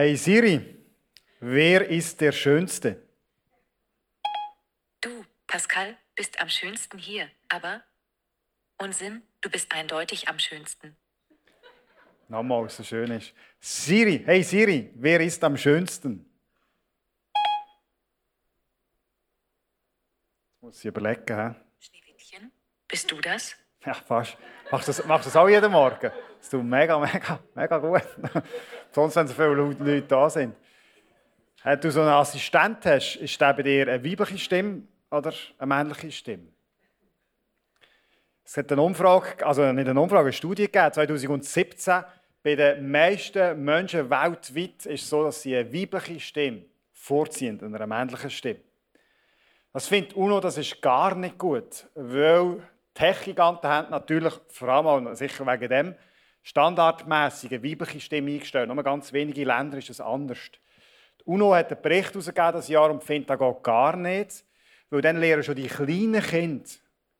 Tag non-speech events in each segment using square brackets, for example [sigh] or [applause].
Hey Siri, wer ist der Schönste? Du, Pascal, bist am schönsten hier, aber Unsinn, du bist eindeutig am schönsten. Nochmal, so schön ist. Siri, hey Siri, wer ist am schönsten? Jetzt muss ich überlegen. He? Schneewittchen, bist du das? Ja, fast. Machst du das, machst das auch jeden Morgen? Das tut mega, mega, mega gut. [laughs] Sonst, wenn so viele Leute da sind. Wenn du so einen Assistent hast, ist der bei dir eine weibliche Stimme oder eine männliche Stimme? Es hat eine Umfrage, also nicht eine Umfrage, eine Studie gegeben, 2017. Bei den meisten Menschen weltweit ist es so, dass sie eine weibliche Stimme vorziehen, einer männlichen Stimme. Das findet UNO, das ist gar nicht gut, weil Tech-Giganten haben natürlich, vor allem auch sicher wegen dem, standardmäßig eine weibliche Stimme eingestellt. Nur ganz wenige Länder ist es anders. Die UNO hat einen Bericht herausgegeben das Jahr und findet, das geht gar nicht, weil dann lernen schon die kleinen Kinder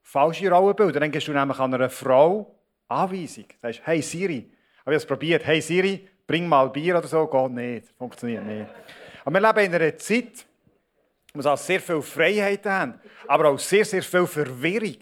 falsche Rollenbilder. Dann gehst du nämlich an einer Frau Anweisung. Du sagst, hey Siri, habe ich es probiert, hey Siri, bring mal Bier oder so, geht nicht, funktioniert nicht. Aber wir leben in einer Zeit, wo wir sehr viel Freiheiten haben, aber auch sehr, sehr viel Verwirrung,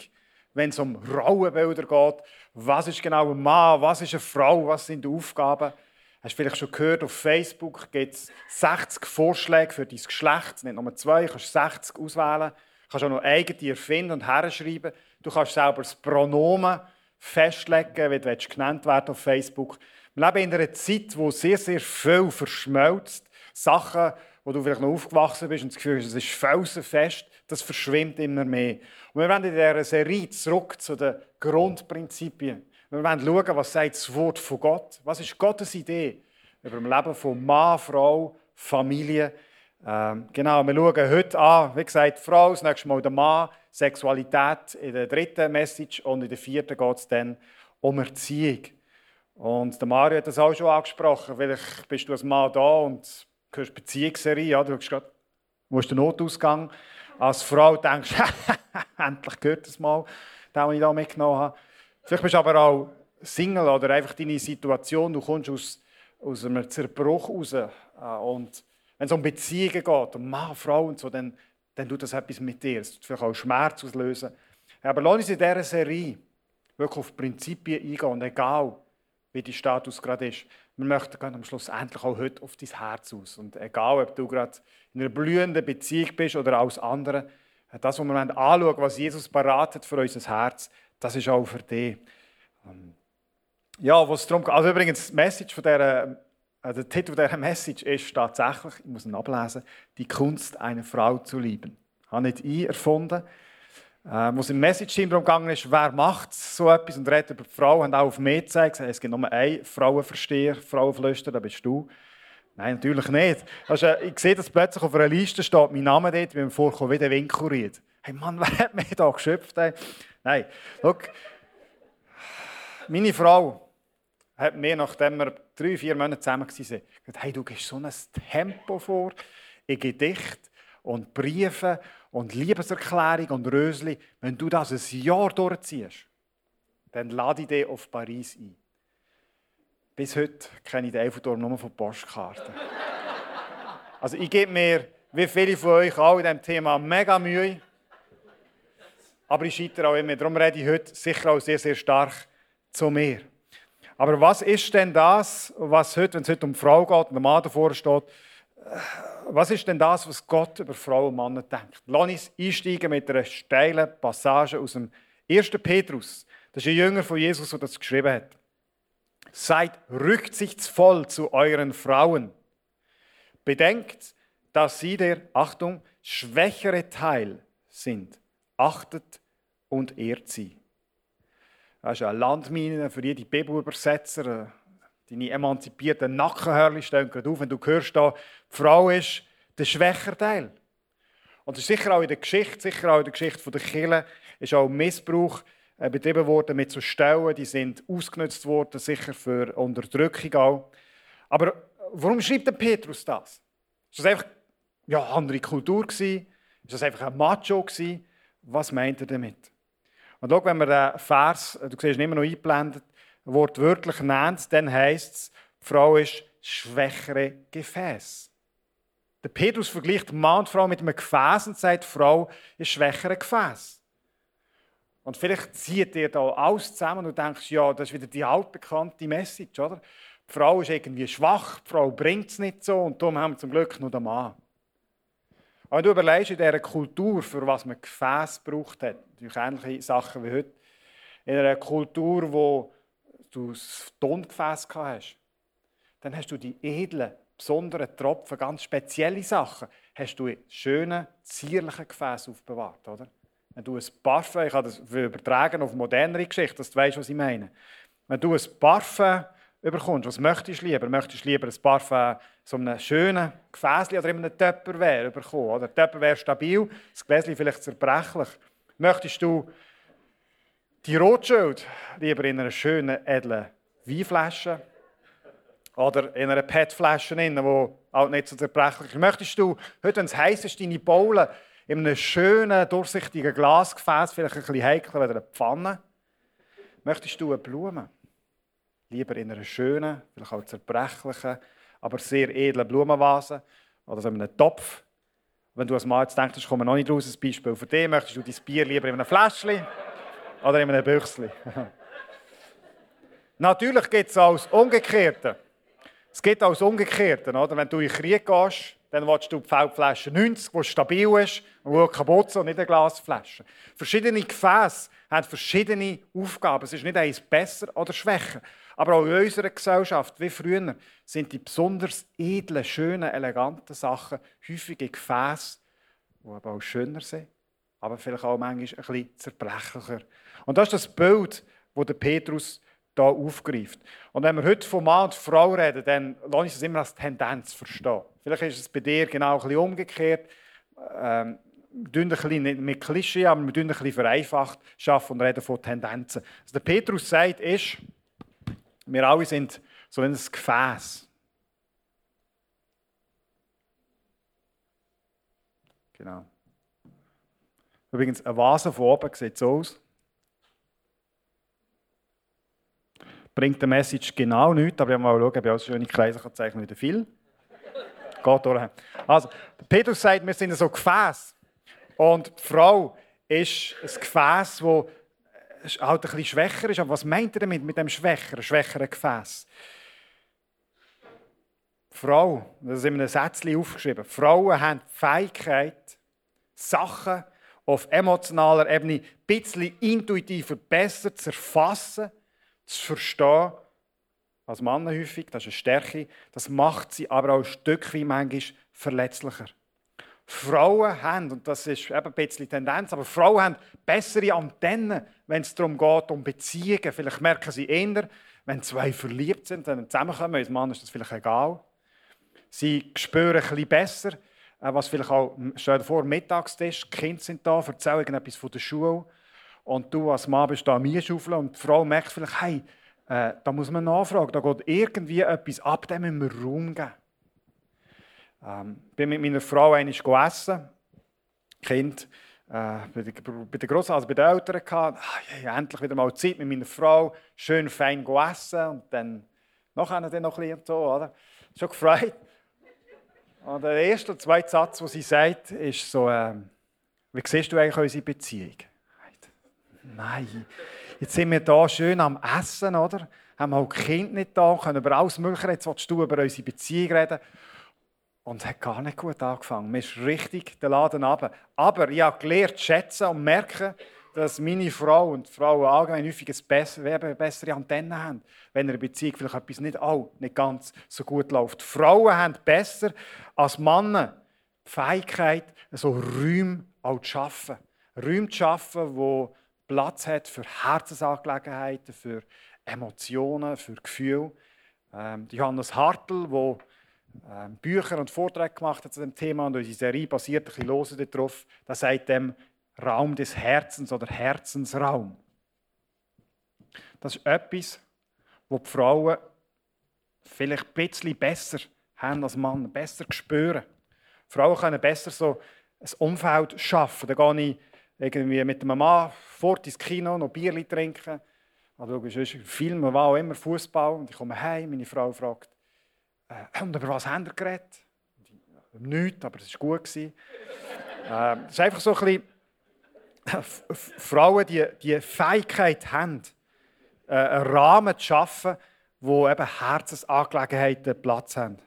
wenn es um Rollenbilder geht. Was ist genau ein Mann, was ist eine Frau, was sind die Aufgaben? Hast du vielleicht schon gehört, auf Facebook gibt es 60 Vorschläge für dein Geschlecht, nicht nur zwei, du kannst 60 auswählen. Du kannst auch noch eigene erfinden und herschreiben. Du kannst selber das Pronomen festlegen, wie du genannt werden auf Facebook. Wir leben in einer Zeit, wo sehr, sehr viel verschmelzt. Sachen, wo du vielleicht noch aufgewachsen bist und das Gefühl hast, es ist felsenfest, das verschwimmt immer mehr. Und wir werden in dieser Serie zurück zu den Grundprinzipien. Wir werden schauen, was sagt das Wort von Gott. Was ist Gottes Idee über das Leben von Mann, Frau, Familie, ähm, genau, wir schauen heute an, wie gesagt, Frau, das nächste Mal der Mann, Sexualität in der dritten Message und in der vierten geht es dann um Erziehung. Und der Mario hat das auch schon angesprochen. Vielleicht bist du als Mann da und hörst Beziehungsserie, ja, du hast gerade, wo ist der Notausgang? Als Frau denkst du, [laughs] endlich gehört das mal, den, ich da mitgenommen habe. Vielleicht bist du aber auch Single oder einfach deine Situation, du kommst aus, aus einem Zerbruch raus äh, und wenn es um Beziehungen geht, um Mann, Frau und so, dann, dann tut das etwas mit dir. Es tut vielleicht auch Schmerz auslösen. Aber lass uns in dieser Serie wirklich auf Prinzipien eingehen. Und egal, wie dein Status gerade ist, wir möchten am Schluss endlich auch heute auf dein Herz aus. Und egal, ob du gerade in einer blühenden Beziehung bist oder als andere, das, was wir anschauen was Jesus beratet für unser Herz, das ist auch für dich. Ähm, ja, was darum geht. Also übrigens, Message von dieser also der Titel dieser Message ist tatsächlich, ich muss ihn ablesen, die Kunst, eine Frau zu lieben. Das habe nicht ich erfunden. Äh, wo es im Message-Team darum ist, wer macht so etwas und redet über die Frau, haben auch auf mich gezeigt, es gibt nur einen Frauenversteher, Frauenflüster, das bist du. Nein, natürlich nicht. Also, ich sehe, dass plötzlich auf einer Liste steht mein Name dort, wie mir vorkommt, wie der Winkuriert. Hey Mann, [laughs] wer hat mich da geschöpft? Ey? Nein, schau. Meine Frau, hat mir, nachdem wir drei, vier Monate zusammen waren, gesagt, hey, du gehst so ein Tempo vor in Gedicht und Briefen und Liebeserklärung und Rösli. Wenn du das ein Jahr durchziehst, dann lade ich dich auf Paris ein. Bis heute kenne ich den Eiffelturm nur von Postkarten. [laughs] also ich gebe mir, wie viele von euch auch in diesem Thema, mega Mühe. Aber ich scheitere auch immer. Darum rede ich heute sicher auch sehr, sehr stark zu mir. Aber was ist denn das, was heute, wenn es heute um Frau geht und der Mann davor steht, was ist denn das, was Gott über Frau und Mann denkt? Lass uns einsteigen mit einer steilen Passage aus dem 1. Petrus. Das ist ein Jünger von Jesus, der das geschrieben hat. Seid rücksichtsvoll zu euren Frauen. Bedenkt, dass sie der, Achtung, schwächere Teil sind. Achtet und ehrt sie. Das ist eine Landmine für jede Bibelübersetzer. Deine emanzipierten Nackenhörli stehen gerade auf, wenn du hörst, da, die Frau ist der schwächere Teil. Und das ist sicher auch in der Geschichte, sicher auch in der Geschichte der Kirche, ist auch Missbrauch äh, betrieben worden mit so Stellen, die sind ausgenutzt worden, sicher für Unterdrückung auch. Aber warum schreibt der Petrus das? Ist das einfach ja, eine andere Kultur gewesen? Ist das einfach ein Macho gewesen? Was meint er damit? Und schau, wenn man den Vers, du siehst ihn immer noch eingeblendet, wortwörtlich nennt, dann heisst es, die Frau ist schwächere Gefäß. Der Petrus vergleicht Mann und Frau mit einem Gefäß und sagt, Frau ist schwächere Gefäß. Und vielleicht zieht ihr da alles zusammen und denkst, ja, das ist wieder die altbekannte Message, oder? Die Frau ist irgendwie schwach, die Frau bringt es nicht so und darum haben wir zum Glück nur den Mann. Aber du überlegst in dieser Kultur, für was man Gefäß gebraucht hat, natürlich ähnliche Sachen wie heute, in einer Kultur, wo du das Tongefäß hast, dann hast du die edlen, besonderen Tropfen, ganz spezielle Sachen, hast du in schönen, zierlichen Gefäßen aufbewahrt, oder? Wenn du ein Parfum, ich kann das übertragen auf modernere Geschichte, dass du weißt, was ich meine. Wenn du ein Parfum überkommst, was möchtest du lieber? Möchtest du lieber ein Parfum so einem schönen Gefäß oder in einem Töpperwehr bekommen? Oder Töpperwehr stabil, das Gläschen vielleicht zerbrechlich. Möchtest du die Rotschild lieber in einer schönen, edlen Weinflasche oder in einer PET-Flasche, die halt nicht so zerbrechlich ist? Möchtest du, heute, wenn es heiß ist, deine Bowle in einem schönen, durchsichtigen Glasgefäß, vielleicht ein bisschen heikler als eine Pfanne? Möchtest du eine Blume? Lieber in einer schönen, vielleicht auch zerbrechlichen, aber sehr edlen Blumenvase oder in einem Topf. Wenn du als Mann jetzt denkst, ich komme noch nicht raus, ein Beispiel für dich, möchtest du dein Bier lieber in einem Fläschchen oder in einem Büchsli? [laughs] Natürlich gibt es auch Umgekehrte. Es gibt auch Umgekehrte. Oder? Wenn du in den Krieg gehst, dann willst du die Feldflasche 90, die stabil ist und die kaputt ist und nicht eine Glasflasche. Verschiedene Gefäße haben verschiedene Aufgaben. Es ist nicht eins besser oder schwächer. Aber auch in unserer Gesellschaft, wie früher, sind die besonders edlen, schönen, eleganten Sachen häufige Gefäße, die aber auch schöner sind, aber vielleicht auch manchmal ein bisschen zerbrechlicher. Und das ist das Bild, das der Petrus hier aufgreift. Und wenn wir heute von Mann und Frau reden, dann lasse ich es immer als Tendenz verstehen. Vielleicht ist es bei dir genau ein bisschen umgekehrt. Ähm, wir ein bisschen mit Klischee, aber wir ein bisschen vereinfacht schaffen und reden von Tendenzen. Was der Petrus sagt, ist, wir alle sind so ein Gefäß. Genau. Übrigens, eine Vase von oben sieht so aus. Bringt der Message genau nichts, aber ich mal schauen, ob ich auch schöne Kreise kann zeichnen wieder viel. Geht durch. Also, Petrus sagt, wir sind so Gefäß. Und die Frau ist ein Gefäß, das halt ein bisschen schwächer ist. Aber was meint er damit, mit dem schwächeren, schwächeren Gefäß? Frau, das ist in einem Sätzchen aufgeschrieben, Frauen haben die Fähigkeit, Sachen auf emotionaler Ebene ein bisschen intuitiver besser zu erfassen, zu verstehen, als Männer häufig. Das ist eine Stärke. Das macht sie aber auch ein Stück wie manchmal verletzlicher. Frauen haben, und das ist eben ein bisschen Tendenz, aber Frauen haben bessere Antennen, wenn es darum geht, um Beziehungen. Vielleicht merken sie eher, wenn zwei verliebt sind, dann zusammenkommen, als Mann ist das vielleicht egal. Sie spüren ein bisschen besser, äh, was vielleicht auch, stell dir vor, Mittagstisch, Kinder sind da, erzählen etwas von der Schule und du als Mann bist da am Einschaufeln und die Frau merkt vielleicht, hey, äh, da muss man nachfragen, da geht irgendwie etwas ab, dem müssen wir Raum geben. Ähm, bin mit meiner Frau einmal essen. Kind äh, bei den Grossen, also bei den Eltern gehabt. Ah, ja, endlich wieder mal Zeit mit meiner Frau, schön fein essen und dann nachher dann noch ein bisschen so, oder? Schon gefreut. Und der erste und zweite Satz, den sie sagt, ist so, äh, wie siehst du eigentlich unsere Beziehung? Nein, jetzt sind wir hier schön am Essen, oder? Haben auch die Kinder nicht da, können über alles Mögliche, jetzt willst du über unsere Beziehung reden. Und es hat gar nicht gut angefangen. Mir ist richtig der Laden runter. Aber ich habe gelernt, schätzen und merken, dass meine Frau und Frauen allgemein häufig eine bessere Antennen haben, wenn in einer Beziehung vielleicht etwas nicht, auch nicht ganz so gut läuft. Frauen haben besser als Männer die Fähigkeit, so Räume auch zu schaffen. Räume zu schaffen, wo Platz hat für Herzensangelegenheiten, für Emotionen, für Gefühle. Ähm, Johannes Hartl, der ähm, Bücher und Vorträge gemacht hat zu dem Thema und unsere Serie basiert ein bisschen darauf. Da sagt dem Raum des Herzens oder Herzensraum. Das ist etwas, wo die Frauen vielleicht ein bisschen besser haben als Männer, besser spüren. Frauen können besser so ein Umfeld schaffen. Da gehe ich irgendwie mit einem Mann fort ins Kino, noch Bier trinken. Oder schaue Filme, was auch immer, Fußball. Und ich komme heim, meine Frau fragt, Äh, und über was haben wir geredet? Nichts, aber es war gut. [laughs] äh, es ist einfach so ein bisschen, äh, Frauen, die die Fähigkeit haben, äh, einen Rahmen zu schaffen, wo eben Herzensangelegenheiten Platz haben.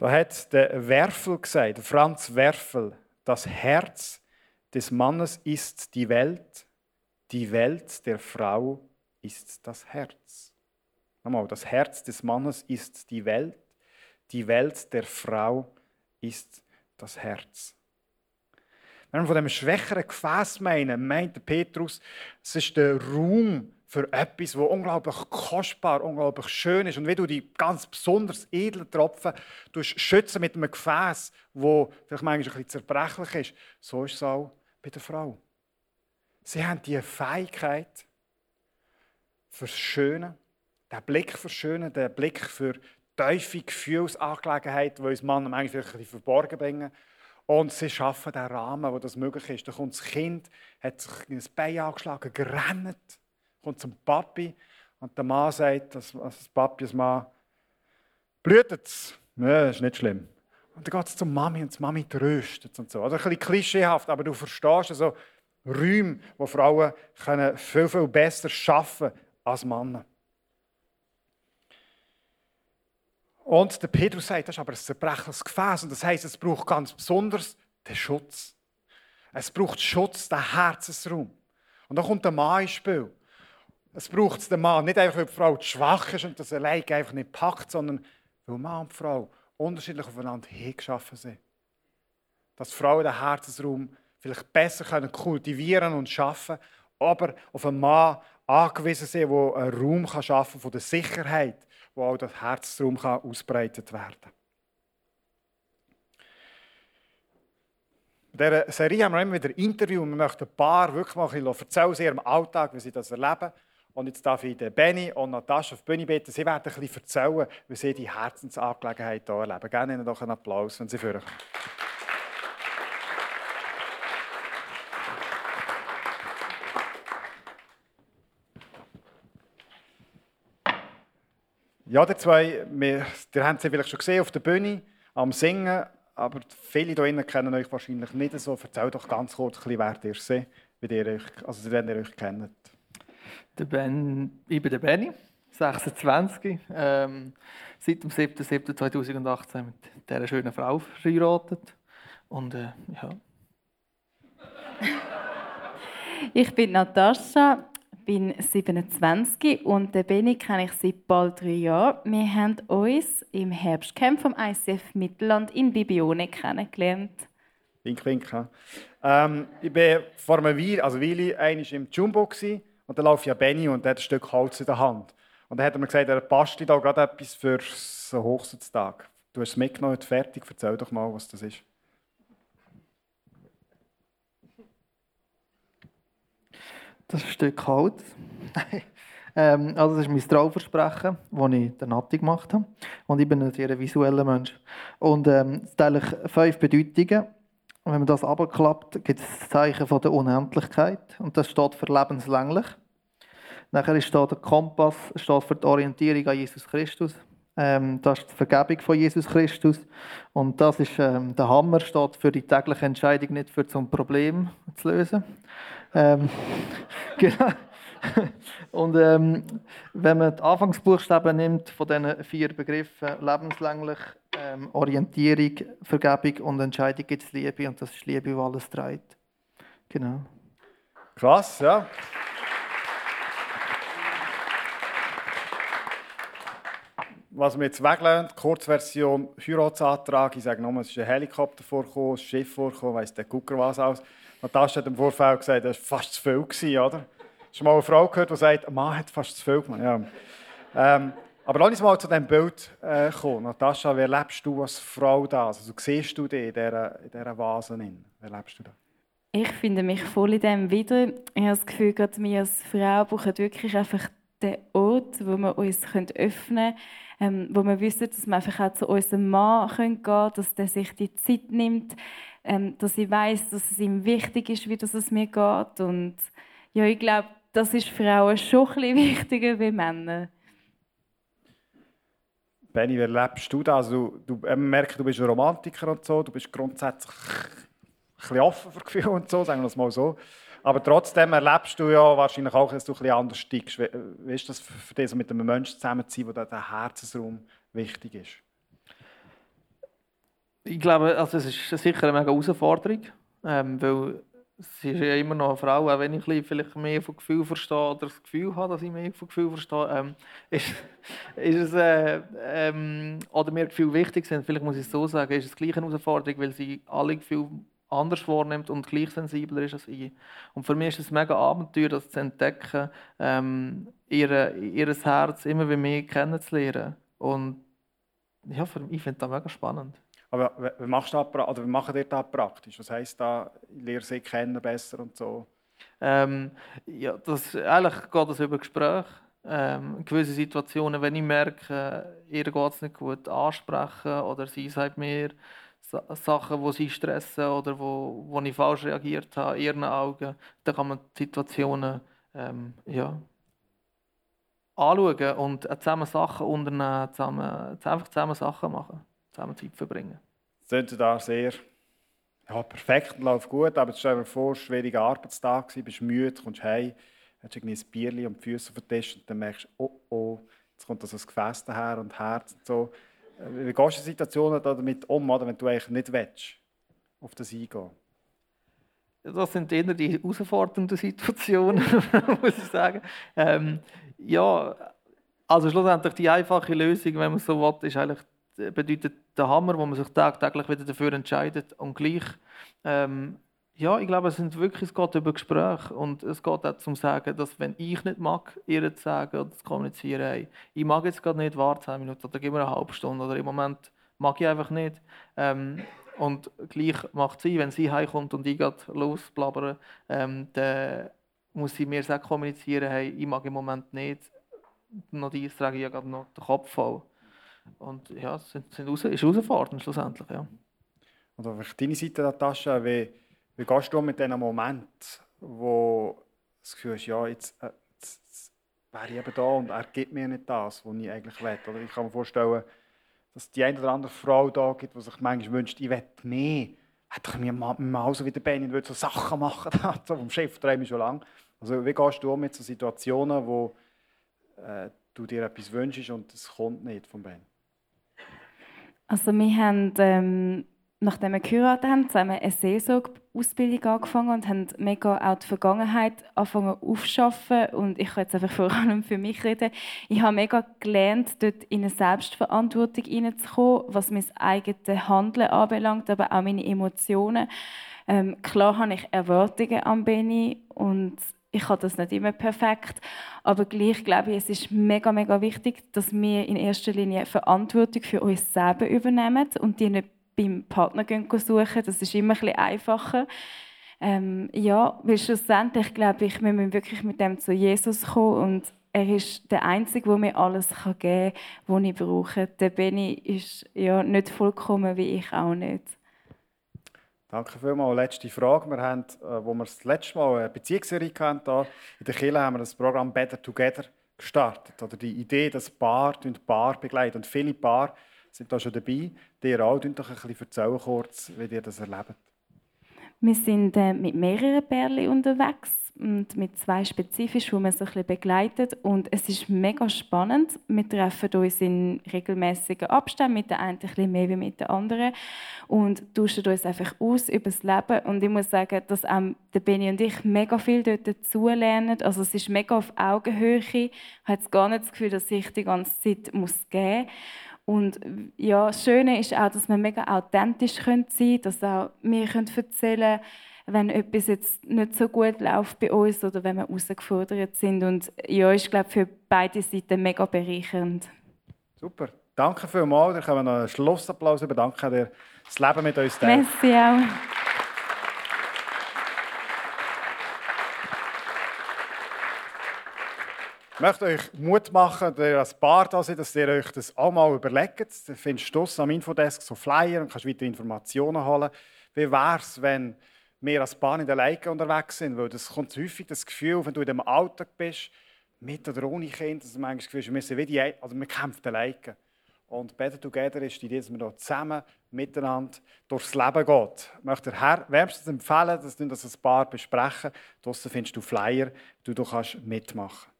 Da hat der Werfel gesagt, Franz Werfel, das Herz des Mannes ist die Welt, die Welt der Frau ist das Herz. Nochmal, das Herz des Mannes ist die Welt, die Welt der Frau ist das Herz. Wenn wir von dem schwächeren Gefäß meinen, meint Petrus, es ist der Raum für etwas, das unglaublich kostbar, unglaublich schön ist. Und wie du die ganz besonders edlen Tropfen schützen mit einem Gefäß, wo vielleicht manchmal ein bisschen zerbrechlich ist, so ist es auch bei der Frau. Sie haben die Fähigkeit fürs Schöne, den Blick für Schöne, den Blick für tiefe Gefühlsangelegenheiten, die uns Mann eigentlich ein bisschen verborgen bringen. Und sie schaffen den Rahmen, wo das möglich ist. Da kommt das Kind, hat sich in ein Bein angeschlagen, gerannt, kommt zum Papi und der Mann sagt, dass das Papi, das Mann, blutet es. Ja, das ist nicht schlimm. Und dann geht es zum Mami und die Mami tröstet und so. Also ein bisschen klischeehaft, aber du verstehst also Räume, wo Frauen können viel, viel besser arbeiten als Männer. Und der Petrus sagt, das ist aber ein zerbrechliches Gefäß. Und das heißt, es braucht ganz besonders den Schutz. Es braucht Schutz, den Herzensraum. Und da kommt der Mann ins Spiel. Es braucht den Mann nicht einfach, weil die Frau zu schwach ist und das allein einfach nicht packt, sondern weil Mann und Frau unterschiedlich aufeinander hingeschaffen sind. Dass Frauen den Herzensraum vielleicht besser kultivieren und schaffen aber auf einen Mann angewiesen sind, der einen Raum schaffen kann von der Sicherheit, wo auch das Herzraum kann ausbreitet werden kann. In dieser Serie haben wir immer wieder Interviews und wir möchten ein paar wirklich mal erzählen aus ihrem Alltag, wie sie das erleben. Und jetzt darf ich den Benny und Natascha auf die Bühne bitten. Sie werden ein bisschen erzählen, wie sie die Herzensangelegenheit hier erleben. Gerne Ihnen doch einen Applaus, wenn Sie führen. Ja, die zwei, ihr habt sie vielleicht schon gesehen auf der Bühne, am Singen, aber viele hier drinnen kennen euch wahrscheinlich nicht so. Erzähl doch ganz kurz, wer ihr seid, wie ihr euch, also wenn ihr euch kennt. Der ben, ich bin der Benny, 26, ähm, seit dem 7.7.2018 mit dieser schönen Frau verheiratet. Und äh, ja. [laughs] ich bin Natascha, bin 27 und den Benny kenne ich seit bald drei Jahren. Wir haben uns im Herbstcamp vom ICF Mittelland in Bibione kennengelernt. Wink, wink. Ähm, ich war vor einer Weile, also Weile, einmal im Jumbo gewesen, und da läuft ja Benny und der hat ein Stück Holz in der Hand. Und dann hat er mir gesagt, er passt da gerade etwas für so Hochzeitstag. Du hast es mitgenommen, fertig. Erzähl doch mal, was das ist. Das ist ein Stück Holz. [laughs] ähm, also das ist mein Trauversprechen, das ich der Nati gemacht habe. Und ich bin ein sehr visueller Mensch. Und ähm, es ich fünf Bedeutungen. Und wenn man das abklappt, gibt es das Zeichen von der Unendlichkeit. Und das steht für lebenslänglich. Nachher steht der Kompass steht für die Orientierung an Jesus Christus. Ähm, das ist die Vergebung von Jesus Christus. Und das ist ähm, der Hammer, steht für die tägliche Entscheidung, nicht für zum Problem zu lösen. Ähm, [laughs] genau. [laughs] Und ähm, wenn man die Anfangsbuchstaben nimmt von diesen vier Begriffen, lebenslänglich, ähm, Orientierung, Vergebung und Entscheidung, gibt es Liebe. Und das ist Liebe, die alles trägt. Genau. Krass, ja. was wir jetzt weglernen, Kurzversion Heiratsantrag. Ich sage nochmal, es ist ein Helikopter vorgekommen, ein Schiff vorgekommen, weiss der Gucker was aus. Natascha hat im Vorfeld gesagt, das war fast zu viel, oder? Du mal eine Frau gehört, die sagt, ein Mann hat fast zu viel gemacht? Ja. Ähm, aber lass uns mal zu diesem Bild äh, kommen. Natascha, wie erlebst du als Frau das? Also, siehst du dich in dieser, Vase? Wie erlebst du das? Ich finde mich voll in dem wieder. Ich habe das Gefühl, gerade wir als Frau brauchen wirklich einfach den Ort, wo wir uns öffnen können, ähm, wo wir wissen, dass wir einfach auch zu unserem Mann gehen können, dass der sich die Zeit nimmt, ähm, dass ich weiß, dass es ihm wichtig ist, wie das es mir geht. Und ja, ich glaube, das ist Frauen schon ein bisschen [laughs] wichtiger wie Männer. Benny, wie lebst du das? Also, du, du merkst, du bist ein Romantiker und so, du bist grundsätzlich ein bisschen offen für Gefühle und so, sagen wir es mal so. Aber trotzdem erlebst du ja wahrscheinlich auch, dass du ein bisschen anders stickst. Wie ist das für dich, so mit einem Menschen zusammen zu sein, wo der Herzensraum wichtig ist? Ich glaube, also es ist sicher eine mega Herausforderung, ähm, weil sie ist ja immer noch eine Frau, auch wenn ich vielleicht mehr von Gefühl verstehe oder das Gefühl habe, dass ich mehr von Gefühl verstehe, ähm, [laughs] ist, ist es, äh, ähm, oder mir Gefühle wichtig sind, vielleicht muss ich es so sagen, ist es gleich eine Herausforderung, weil sie alle Gefühle anders wahrnimmt und gleich sensibler ist als ich. Und für mich ist es mega Abenteuer, das zu entdecken, ähm, ihre, ihr Herz immer mehr kennenzulernen. Und ja, ich finde das mega spannend. Aber wie, machst du das, oder wie machen ihr das praktisch? Was heisst da, lerne sie kennen besser und so? Ähm, ja, das, eigentlich geht das über Gespräche. Ähm, in gewissen Situationen, wenn ich merke, ihr geht es nicht gut, ansprechen oder sie sagt mir, Sachen, die sie stressen oder wo, wo ich falsch reagiert habe, in ihren Augen, dann kann man die Situationen ähm, ja, anschauen und zusammen Sachen unternehmen, zusammen, einfach zusammen Sachen machen, zusammen Zeit verbringen. Das da sehr ja, perfekt und läuft gut, aber stell dir vor, schwieriger Arbeitstag, du bist müde, kommst heim, hast irgendwie ein Bierchen und die Füße auf den Tisch und dann merkst du, oh oh, jetzt kommt das Gefäß daher und Herz und so. Wie gehst du in Situationen damit um, oder, wenn du eigentlich nicht willst, auf das eingehen? Das sind eher die herausfordernden [laughs] Situationen, [laughs] muss ich sagen. Ähm, ja, also schlussendlich die einfache Lösung, wenn man so will, ist eigentlich, bedeutet der Hammer, wo man sich tagtäglich wieder dafür entscheidet und gleich ähm, ja, ich glaube, es sind wirklich, es geht über Gespräche und es geht auch zum Sagen, dass wenn ich nicht mag, ihr zu sagen oder zu kommunizieren, hey, ich mag jetzt gerade nicht, warte 10 Minuten oder gib mir eine halbe Stunde oder im Moment mag ich einfach nicht. Ähm, und gleich macht sie, wenn sie heimkommt und ich gerade losblabbere, ähm, dann muss sie mir sagen, kommunizieren, hey, ich mag im Moment nicht. Noch dies trage ich ja gerade noch den Kopf voll. Und ja, es sind, sind, ist herausfordernd schlussendlich, ja. Und auf deine Seite, Natascha, wie wie gehst du mit diesem Moment, wo das Gefühl ist, ja, jetzt, äh, jetzt, jetzt wäre ich eben da und er gibt mir nicht das, was ich eigentlich will. Oder ich kann mir vorstellen, dass es die eine oder andere Frau da gibt, die sich manchmal wünscht, ich will mehr. Hätte ich mir mal so wie der Benny würde so Sachen machen, [laughs] so vom Chef träume ich schon lange. Also wie gehst du mit so Situationen, wo äh, du dir etwas wünschst und es kommt nicht von Ben? Also wir haben ähm, nachdem wir geheiratet haben, zusammen eine Seelsorge-Ausbildung angefangen und haben mega auch die Vergangenheit angefangen aufzuschaffen. Und ich kann jetzt einfach vor allem für mich reden. Ich habe mega gelernt, dort in eine Selbstverantwortung hineinzukommen, was mein eigenes Handeln anbelangt, aber auch meine Emotionen. Ähm, klar habe ich Erwartungen an Benny und ich habe das nicht immer perfekt, aber gleich glaube ich, es ist mega, mega wichtig, dass wir in erster Linie Verantwortung für uns selber übernehmen und die nicht beim Partner suchen. Das ist immer ein bisschen einfacher. Ähm, ja, weil schlussendlich glaube ich, wir müssen wirklich mit dem zu Jesus kommen und er ist der Einzige, der mir alles geben kann, was ich brauche. Der Benny ist ja nicht vollkommen, wie ich auch nicht. Danke vielmals. Letzte Frage. Wir haben, äh, wo wir das letzte Mal eine Beziehungsserie hatten, in der Kirche haben wir das Programm Better Together gestartet. Oder die Idee, dass Paar Paar begleiten. Und viele Paar sind da schon dabei. Dir auch, doch ein bisschen erzählen kurz, wie ihr das erlebt. Wir sind äh, mit mehreren Pärchen unterwegs und mit zwei spezifisch, wo man sich ein begleitet. Und es ist mega spannend. Wir treffen uns in regelmäßigen Abständen, mit der einen ein bisschen mehr wie mit der anderen. Und tauschen uns einfach aus über das Leben. Und ich muss sagen, dass auch der Benny und ich mega viel dort dazulernen. Also es ist mega auf Augenhöhe. Ich habe gar nicht das Gefühl, dass ich die ganze Zeit muss geben muss. Und ja, das Schöne ist auch, dass wir mega authentisch sein können, dass auch wir erzählen können, wenn etwas jetzt nicht so gut läuft bei uns oder wenn wir herausgefordert sind. Und ja, ist, glaube für beide Seiten mega bereichernd. Super. Danke vielmals. Wir können noch einen Schlussapplaus überdanken, der das Leben mit uns teilt. Merci auch. Ich möchte euch Mut machen, dass ihr als Paar da seid, dass ihr euch das auch mal überlegt. Du findest du am Infodesk so Flyer und kannst weitere Informationen holen. Wie wäre es, wenn wir als Paar in der Leike unterwegs sind? Weil das kommt häufig das Gefühl, wenn du in dem Alltag bist, mit oder ohne Kind, dass du manchmal das Gefühl wir, sind wie die, also wir kämpfen Leike. Und Better Together ist die Idee, dass wir hier zusammen miteinander durchs Leben gehen. Ich möchte dir Herr wärmstens empfehlen, dass wir das ein paar besprechen. Draussen findest du Flyer, du, du kannst mitmachen.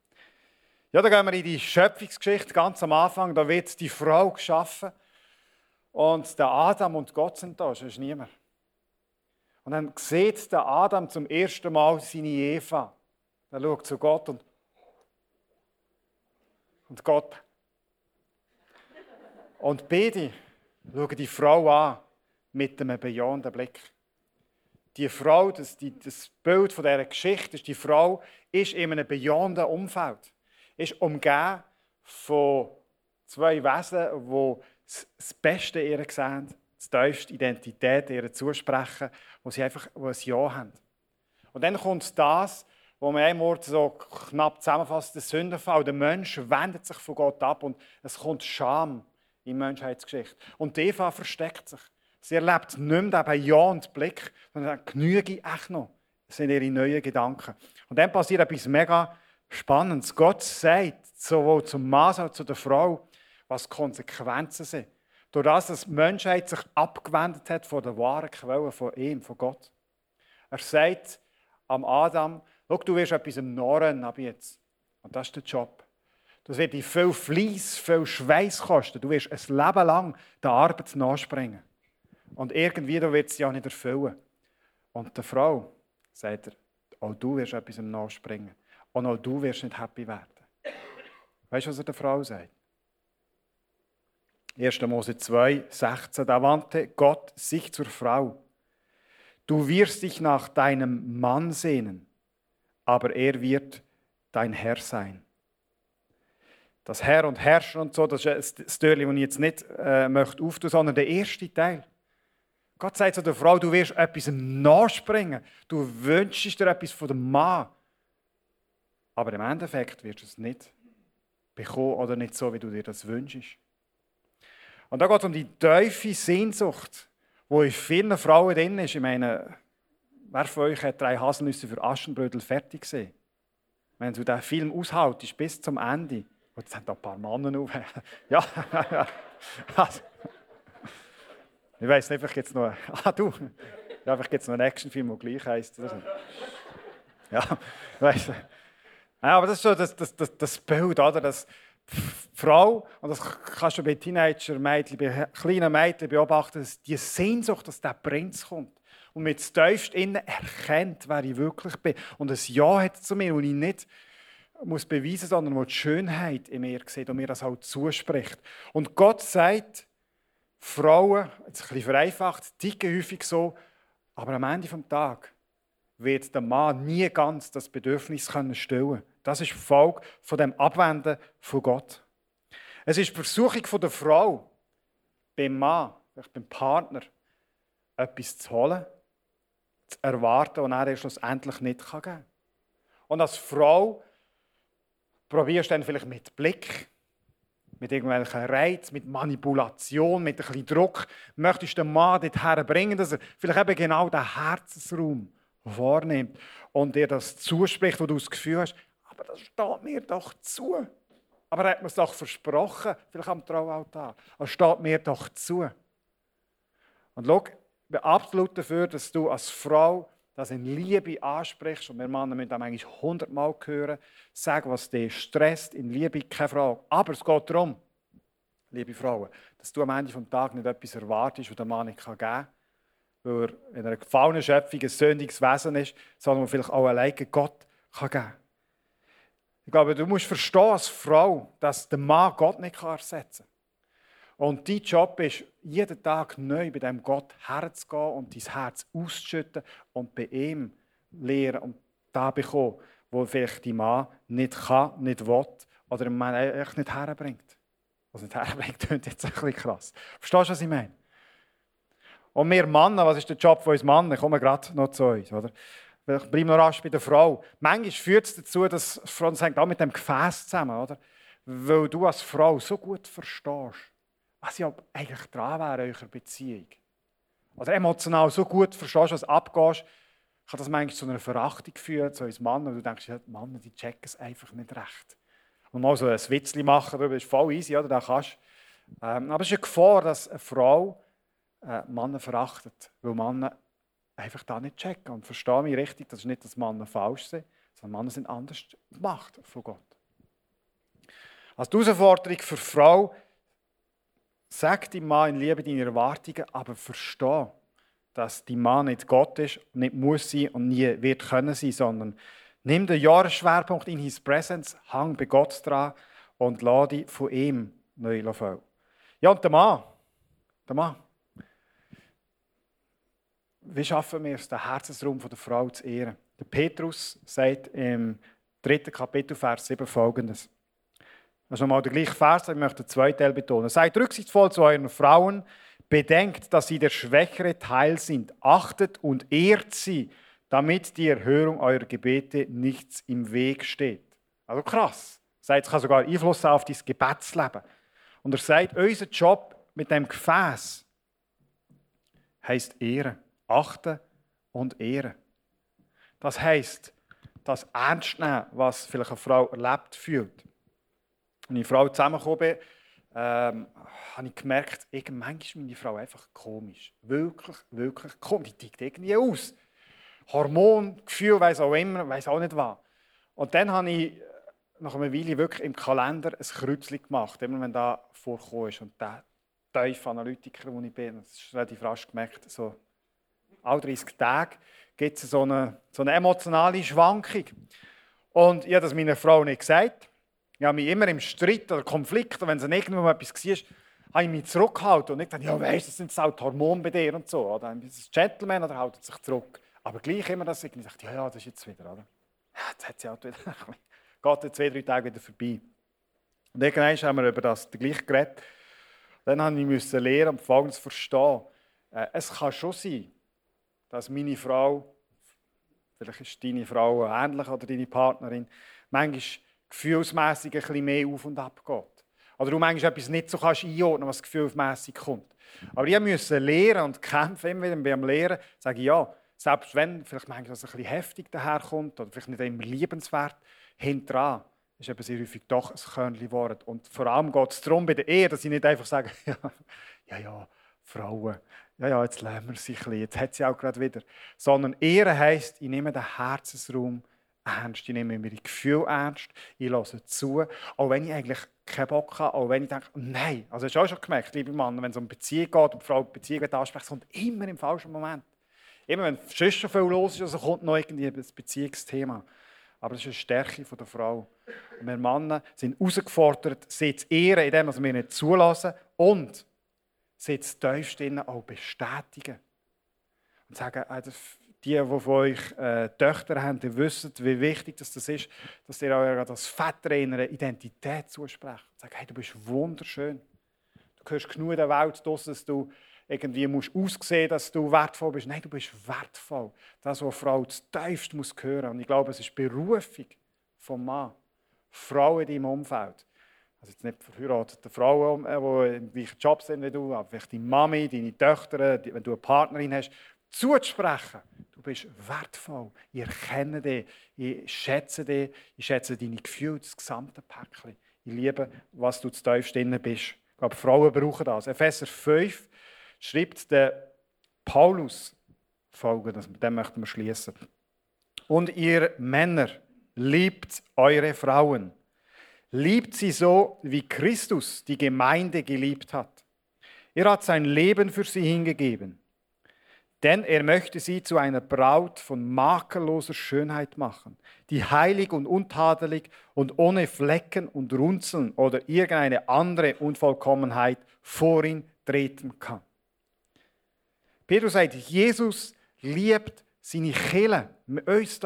Ja, dann gehen wir in die Schöpfungsgeschichte ganz am Anfang. Da wird die Frau geschaffen. Und der Adam und Gott sind da, ist niemand. Und dann sieht der Adam zum ersten Mal seine Eva. Er schaut zu Gott und, und Gott. Und beide schauen die Frau an mit einem bejahenden Blick. Die Frau, das, das Bild von dieser Geschichte ist, die Frau ist in einem bejahenden Umfeld. Ist umgeben von zwei Wesen, die das Beste ihr sehen, die tiefste Identität ihr zusprechen, wo sie einfach wo ein Ja haben. Und dann kommt das, wo man einmal so knapp zusammenfasst, der Sündenfall. Der Mensch wendet sich von Gott ab und es kommt Scham in die Menschheitsgeschichte. Und Eva versteckt sich. Sie erlebt nicht mehr Ja und Blick, sondern genüge echt noch. Das sind ihre neuen Gedanken. Und dann passiert etwas mega Spannendes. Gott sagt sowohl zum Mann als auch zu der Frau, was Konsequenzen sind. Durch das, dass die Menschheit sich abgewendet hat von der wahren Quelle von ihm, von Gott. Er sagt am Adam, schau, du wirst etwas im Norren ab jetzt. Und das ist der Job. Das wird dir viel Fleiss, viel Schweiß kosten. Du wirst ein Leben lang der Arbeit nachspringen. Und irgendwie wird es ja nicht erfüllen. Und der Frau sagt er, auch du wirst etwas im Nachspringen. Und auch du wirst nicht happy werden. Weißt du, was er der Frau sagt? 1. Mose 2, 16, da wandte Gott sich zur Frau. Du wirst dich nach deinem Mann sehnen, aber er wird dein Herr sein. Das Herr und Herrscher und so, das ist ein Störli, das ich jetzt nicht äh, möchte auftun, sondern der erste Teil. Gott sagt zu der Frau, du wirst etwas nachspringen. Du wünschst dir etwas von dem Mann. Aber im Endeffekt wirst du es nicht bekommen oder nicht so, wie du dir das wünschst. Und da geht es um die tiefe Sehnsucht, die in vielen Frauen drin ist. Ich meine, wer von euch hat drei Haselnüsse für Aschenbrödel fertig gesehen? Wenn du den Film aushaltest bis zum Ende. Und jetzt haben da ein paar Männer auf. [laughs] ja, ich weiß nicht, vielleicht gibt es noch. Ah, du. Ja, vielleicht gibt es noch einen Actionfilm, der gleich heisst. Ja, ich weiß. Ja, aber das ist so das, das, das, das Bild, oder? Das, Frau, und das kannst du bei Teenager-Mädchen, bei kleinen Mädchen beobachten, dass die Sehnsucht, dass der Prinz kommt und mit tiefst innen erkennt, wer ich wirklich bin. Und ein Ja hat zu mir, und ich nicht muss beweisen, sondern die Schönheit in mir sieht und mir das auch zuspricht. Und Gott sagt, Frauen, jetzt ein bisschen vereinfacht, ticken häufig so, aber am Ende des Tages wird der Mann nie ganz das Bedürfnis können stillen. Das ist die Folge von dem Abwenden von Gott. Es ist die Versuchung der Frau, beim Mann, beim Partner, etwas zu holen, zu erwarten und er schlussendlich nicht geben kann. Und als Frau probierst du dann vielleicht mit Blick, mit irgendwelchen Reiz, mit Manipulation, mit ein bisschen Druck, möchtest du den Mann dorthin bringen, dass er vielleicht eben genau den Herzensraum wahrnimmt und dir das zuspricht, wo du das Gefühl hast, aber das steht mir doch zu. Aber er hat mir es doch versprochen, vielleicht am Traualtar. Es steht mir doch zu. Und schau, ich bin absolut dafür, dass du als Frau das in Liebe ansprichst. Und wir Männer müssen das eigentlich hundertmal hören. Sag, was dich stresst, in Liebe, keine Frage. Aber es geht darum, liebe Frauen, dass du am Ende des Tages nicht etwas erwartest, was der Mann nicht geben kann weil er in einer gefallenen Schöpfung ein sündiges Wesen ist, sondern vielleicht auch alleine Gott kann geben kann. Ich glaube, du musst verstehen als Frau, dass der Mann Gott nicht ersetzen kann. Und dein Job ist, jeden Tag neu bei dem Gott herzugehen und dein Herz auszuschütten und bei ihm lehren und da bekommen, wo vielleicht die Mann nicht kann, nicht will oder im Mann echt nicht herbringt. Was nicht herbringt, [laughs] klingt jetzt ein bisschen krass. Verstehst du, was ich meine? Und wir Männer, was ist der Job von uns Männern? Ich komme gerade noch zu uns. Oder? Ich bleibe noch rasch bei der Frau. Manchmal führt es dazu, dass Frauen sagen, da mit dem Gefäß zusammen, oder? Weil du als Frau so gut verstehst, was ja eigentlich dran wäre in eurer Beziehung. Oder emotional so gut verstehst, was abgehst, kann das manchmal zu einer Verachtung führen, zu uns Mann. Und du denkst, ja, Männer, die checken es einfach nicht recht. Und mal so ein Witzchen machen, das ist voll easy, oder? Da kannst Ähm, aber es ist eine Gefahr, dass eine Frau äh, Männer verachtet, weil Männer einfach da nicht checken. Und verstehe mich richtig, das ist nicht, dass Männer falsch sind, sondern Männer sind anders gemacht von Gott. Also die Herausforderung für Frau, sag deinem Mann in Liebe deine Erwartungen, aber verstehe, dass die Mann nicht Gott ist, nicht muss sein und nie wird können sein, sondern nimm den Jahresschwerpunkt in His Presence, hang bei Gott dran und lade von ihm neu füllen. Ja, und der Mann, der Mann, wie schaffen wir es, den Herzensraum der Frau zu ehren? Der Petrus sagt im dritten Kapitel, Vers 7 folgendes. Ist nochmal der gleiche Vers, ich möchte den zweiten Teil betonen. Seid rücksichtsvoll zu euren Frauen, bedenkt, dass sie der schwächere Teil sind, achtet und ehrt sie, damit die Erhörung eurer Gebete nichts im Weg steht. Also krass. Es kann sogar Einfluss auf dein Gebetsleben. Und er sagt, unser Job mit dem Gefäß heißt Ehren achten und ehren. Das heißt, das ernst nehmen, was vielleicht eine Frau erlebt fühlt. Als ich Frau zusammengekommen bin, ähm, habe ich gemerkt, manchmal ist meine Frau einfach komisch. Wirklich, wirklich komisch. Die tickt irgendwie aus. Hormon, Gefühl, weiß auch immer, weiß auch nicht was. Und dann habe ich nach einer Weile wirklich im Kalender ein Kreuzchen gemacht, immer wenn da vorgekommen. Und der tiefe Analytiker, den ich bin, das ist relativ rasch gemerkt, so alle 30 Tage gibt es so eine, so eine emotionale Schwankung. Und ich habe das meiner Frau nicht gesagt. Ich habe mich immer im Streit oder Konflikt, wenn es irgendwo etwas war, habe ich mich zurückgehalten und nicht gesagt, ja weißt, das sind die Hormone bei dir und so. Oder ein Gentleman oder hält sich zurück. Aber gleich immer das ich gesagt, ja, ja, das ist jetzt wieder, oder? [laughs] Ja, [laughs] jetzt hat sie halt wieder, geht in zwei, drei Tage wieder vorbei. Und irgendwann haben wir über das gleich geredet. Dann musste ich lernen und Folgendes verstehen. Äh, es kann schon sein, dass meine Frau, vielleicht ist deine Frau ähnlich oder deine Partnerin, manchmal gefühlsmässig ein bisschen mehr auf und ab geht. Oder du manchmal etwas nicht so kannst einordnen was gefühlsmässig kommt. Aber ich musste lernen und kämpfen, immer wieder beim Lehren, sage ich, ja, selbst wenn vielleicht manchmal das ein bisschen heftig daherkommt oder vielleicht nicht immer liebenswert, hinterher ist eben sehr häufig doch ein Körnchen Wort. Und vor allem geht es darum bei der Ehe, dass ich nicht einfach sage, ja, [laughs] ja, ja Frauen, ja, ja, jetzt lernen wir sie ein bisschen, jetzt hat sie auch gerade wieder. Sondern Ehre heisst, ich nehme den Herzensraum ernst, ich nehme meine Gefühle ernst, ich lasse zu, auch wenn ich eigentlich keinen Bock habe, auch wenn ich denke, nein, also hast du auch schon gemerkt, liebe Mann, wenn es um Beziehung geht und Frau Beziehung anspricht, kommt immer im falschen Moment. Immer wenn sonst schon viel los ist, also kommt noch irgendwie ein Beziehungsthema. Aber das ist eine Stärke der Frau. Und wir Männer sind herausgefordert, sie zu ehren, indem wir nicht zulassen und sitzt tiefst drinnen auch bestätigen. Und sagen, also die, die von euch äh, Töchter haben, die wissen, wie wichtig das ist, dass ihr euch als Väter eine Identität zusprecht. Sagen, hey, du bist wunderschön. Du gehörst genug in der Welt, dass du irgendwie musst aussehen dass du wertvoll bist. Nein, du bist wertvoll. Das, was Frau tiefst muss hören. Und ich glaube, es ist Berufung vom Mann. Frauen in deinem Umfeld also jetzt nicht verheiratete Frauen, die im gleichen Job sind wie du, aber vielleicht deine Mami, deine Töchter, wenn du eine Partnerin hast, zuzusprechen. Du bist wertvoll. Ich erkenne dich, ich schätze dich, ich schätze deine Gefühle, das gesamte Päckchen. Ich liebe, was du zu tiefst drin bist. Ich glaube, Frauen brauchen das. Epheser 5 schreibt der Paulus folgendes, mit dem möchten wir schließen. Und ihr Männer, liebt eure Frauen Liebt sie so, wie Christus die Gemeinde geliebt hat. Er hat sein Leben für sie hingegeben. Denn er möchte sie zu einer Braut von makelloser Schönheit machen, die heilig und untadelig und ohne Flecken und Runzeln oder irgendeine andere Unvollkommenheit vor ihn treten kann. Petrus sagt, Jesus liebt seine Kille, uns.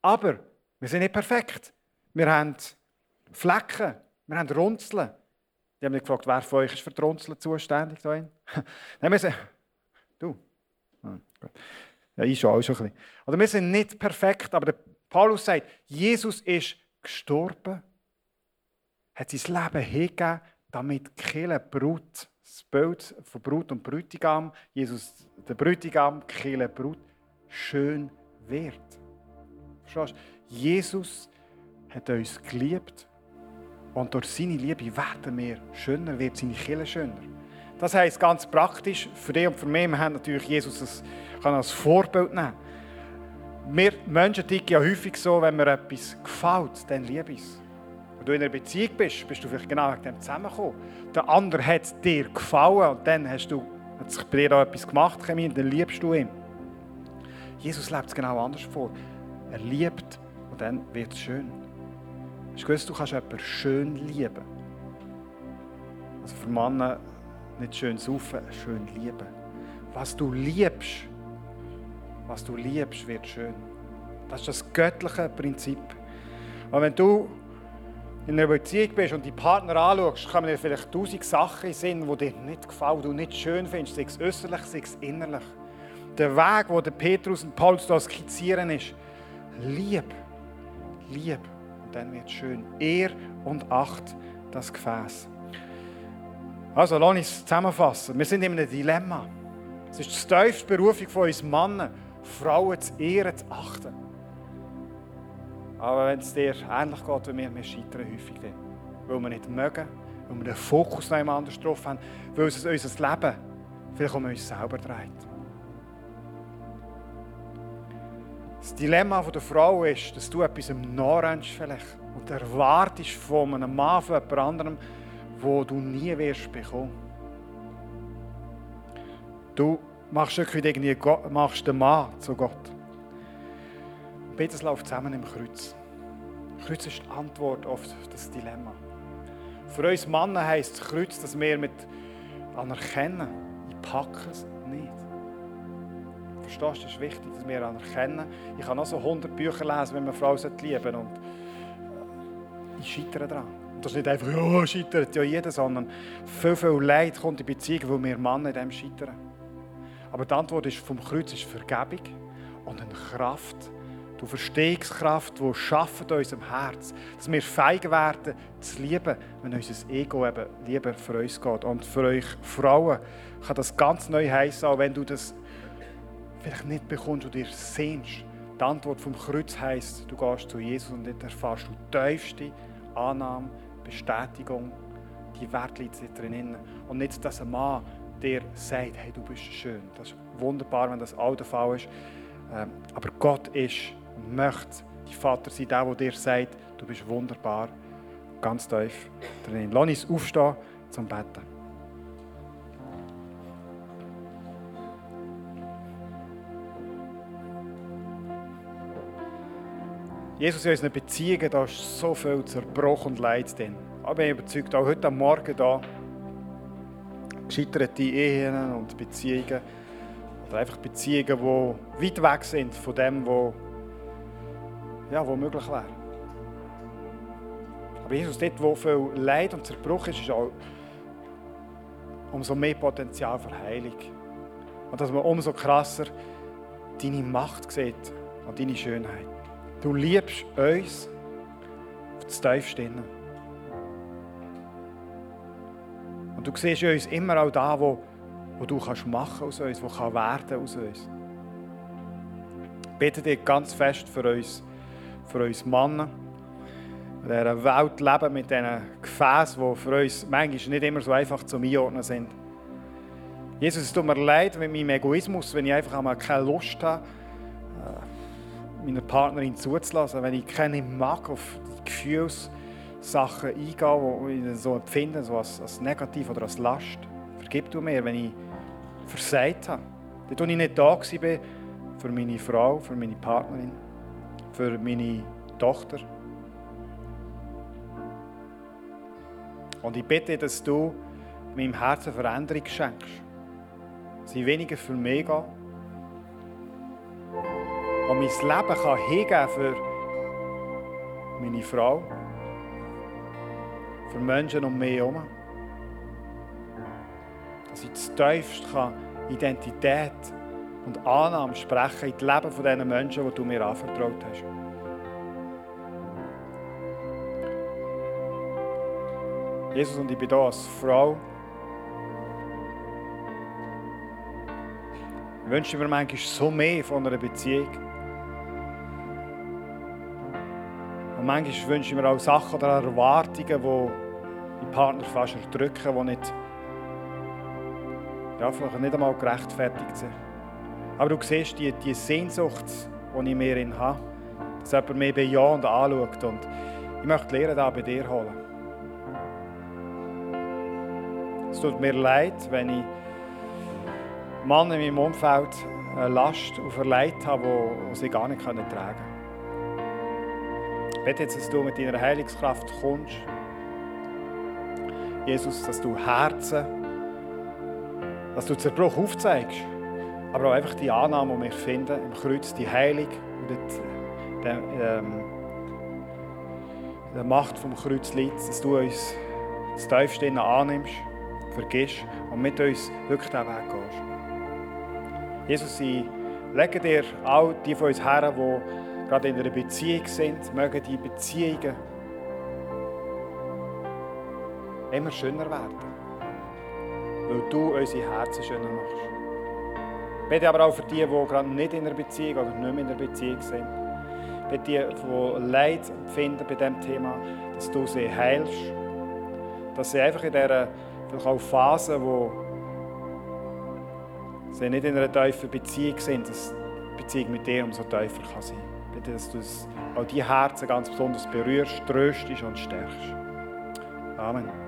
Aber wir sind nicht perfekt. Wir haben Flecken, wir haben Runzeln. Die haben mich gefragt, wer von euch ist für die Runzeln zuständig? [laughs] Nein, wir sind, du. Ah, ja, ich schon auch schon ein bisschen. Oder wir sind nicht perfekt, aber Paulus sagt, Jesus ist gestorben, hat sein Leben hingegeben, damit Kirche Brut, das Bild von Brut und Brütigam, Jesus, der Brütigam, Kirche Brut, schön wird. Verstehst du? Jesus hat uns geliebt Und durch seine Liebe werden wir schöner, wird seine Kirche schöner. Das heisst ganz praktisch, für dich und für mich, wir haben natürlich Jesus als, kann als Vorbild nehmen. Wir Menschen ticken ja häufig so, wenn mir etwas gefällt, dann liebe ich es. Wenn du in einer Beziehung bist, bist du vielleicht genau wegen dem zusammengekommen. Der andere hat dir gefallen und dann hast du, hat sich bei dir auch etwas gemacht, und dann liebst du ihn. Jesus lebt es genau anders vor. Er liebt und dann wird es schön. Hast du gewusst, du kannst jemanden schön lieben? Also für Männer nicht schön saufen, schön lieben. Was du liebst, was du liebst, wird schön. Das ist das göttliche Prinzip. Und wenn du in einer Beziehung bist und die Partner anschaust, kommen dir vielleicht tausend Sachen in Sinn, die dir nicht gefallen, die du nicht schön findest, sei es äußerlich, sei es innerlich. Der Weg, den Petrus und Paulus da skizzieren, ist Lieb. Lieb. Dann wird schön. Ehr und Acht das Gefäß. Also, lass uns zusammenfassen. Wir sind in einem Dilemma. Es ist die tiefste Berufung von uns Männern, Frauen zu ehren, zu achten. Aber wenn es dir ähnlich geht wie mir, wir scheitern häufig dann. Weil wir nicht mögen, weil wir den Fokus noch anders drauf haben, weil es unser Leben vielleicht um uns selber dreht. Das Dilemma der Frau ist, dass du etwas im nachrennst vielleicht und erwartest von einem Mann, von jemand anderem, wo du nie wirst bekommen. Du machst irgendwie machst den Mann zu Gott. Beides läuft zusammen im Kreuz. Kreuz ist die Antwort auf das Dilemma. Für uns Männer heisst das Kreuz, dass wir mit anerkennen, ich packe es nicht. Verstehst ist wichtig, dass wir anerkennen. Ich kann auch so 100 Bücher lesen, wenn man Frau lieben und ich scheitere daran. Und das ist nicht einfach, ja, scheitert ja jeder, sondern viel, viel Leid kommt in Beziehung, weil wir Männer in dem scheitern. Aber die Antwort ist vom Kreuz ist Vergebung und eine Kraft, Du Verstehungskraft, die schafft in unserem Herz, dass wir feig werden, zu lieben, wenn unser Ego eben lieber für uns geht. Und für euch Frauen kann das ganz neu heißen, auch wenn du das vielleicht nicht bekommst und dir sehnst. Die Antwort vom Kreuz heisst, du gehst zu Jesus und dort erfährst du tiefste Annahme, Bestätigung, die Wert liegt drin. Und nicht, dass ein Mann dir sagt, hey, du bist schön. Das ist wunderbar, wenn das auch der Fall ist. Ähm, aber Gott ist und möchte dein Vater sein, der, der dir sagt, du bist wunderbar, ganz tief drin. Lass uns aufstehen zum Betten. Jesus, in unseren Beziehungen, da ist so viel Zerbruch und Leid drin. Aber ich bin überzeugt, auch heute Morgen da, gescheiterte Ehen und Beziehungen, oder einfach Beziehungen, die weit weg sind von dem, was ja, wo möglich wäre. Aber Jesus, dort, wo viel Leid und Zerbruch ist, ist auch umso mehr Potenzial für Heilung. Und dass man umso krasser deine Macht sieht und deine Schönheit. Du liebst uns auf das Tiefste. Und du siehst uns immer auch da, wo, wo du kannst machen aus uns, wo kann werden aus uns. Ich bitte dich ganz fest für uns, für uns Männer. In dieser Welt leben mit diesen Gefäßen, die für uns manchmal nicht immer so einfach zu einordnen sind. Jesus, es tut mir leid mit meinem Egoismus, wenn ich einfach einmal keine Lust habe, meiner Partnerin zuzulassen, wenn ich keine mag auf die Gefühlssachen eingehen, die ich so empfinde, so als, als negativ oder als Last. Vergib du mir, wenn ich versagt habe. Dann war ich nicht da war für meine Frau, für meine Partnerin für meine Tochter. Und ich bitte, dass du meinem Herzen Veränderung schenkst. Sie weniger für mich gehen. Und mein Leben kann hingeben für meine Frau, für Menschen um mich herum. Dass ich das tiefste Identität und Annahme sprechen in das Leben von diesen Menschen, die du mir anvertraut hast. Jesus, und ich bin hier als Frau. Ich wünsche mir manchmal so mehr von einer Beziehung. Und manchmal wünsche ich mir auch Sachen oder Erwartungen, die die Partner fast erdrücken, die nicht, ja, vielleicht nicht einmal gerechtfertigt sind. Aber du siehst die, die Sehnsucht, die ich mir in habe, dass jemand mich bejahend anschaut. Und ich möchte lernen, da bei dir holen. Es tut mir leid, wenn ich Mann in meinem Umfeld eine Last auferlegt habe, die sie gar nicht tragen können. Ich bete jetzt, dass du mit deiner Heilungskraft kommst. Jesus, dass du Herzen, dass du Zerbruch aufzeigst, aber auch einfach die Annahme, die wir finden im Kreuz, die Heilung und die, die, ähm, die Macht vom Kreuz liegt, dass du uns das Tiefste annimmst, vergisst und mit uns wirklich diesen Weg gehst. Jesus, ich lege dir all die von uns her, die gerade in einer Beziehung sind, mögen die Beziehungen immer schöner werden. Weil du unsere Herzen schöner machst. Ich bete aber auch für die, die gerade nicht in einer Beziehung oder nicht mehr in einer Beziehung sind. Bete die, die Leid empfinden bei diesem Thema, dass du sie heilst. Dass sie einfach in dieser vielleicht auch Phase, wo sie nicht in einer tiefen Beziehung sind, dass die Beziehung mit dir umso tiefer kann sein kann. Bitte, dass du auch die Herzen ganz besonders berührst, tröstest und stärkst. Amen.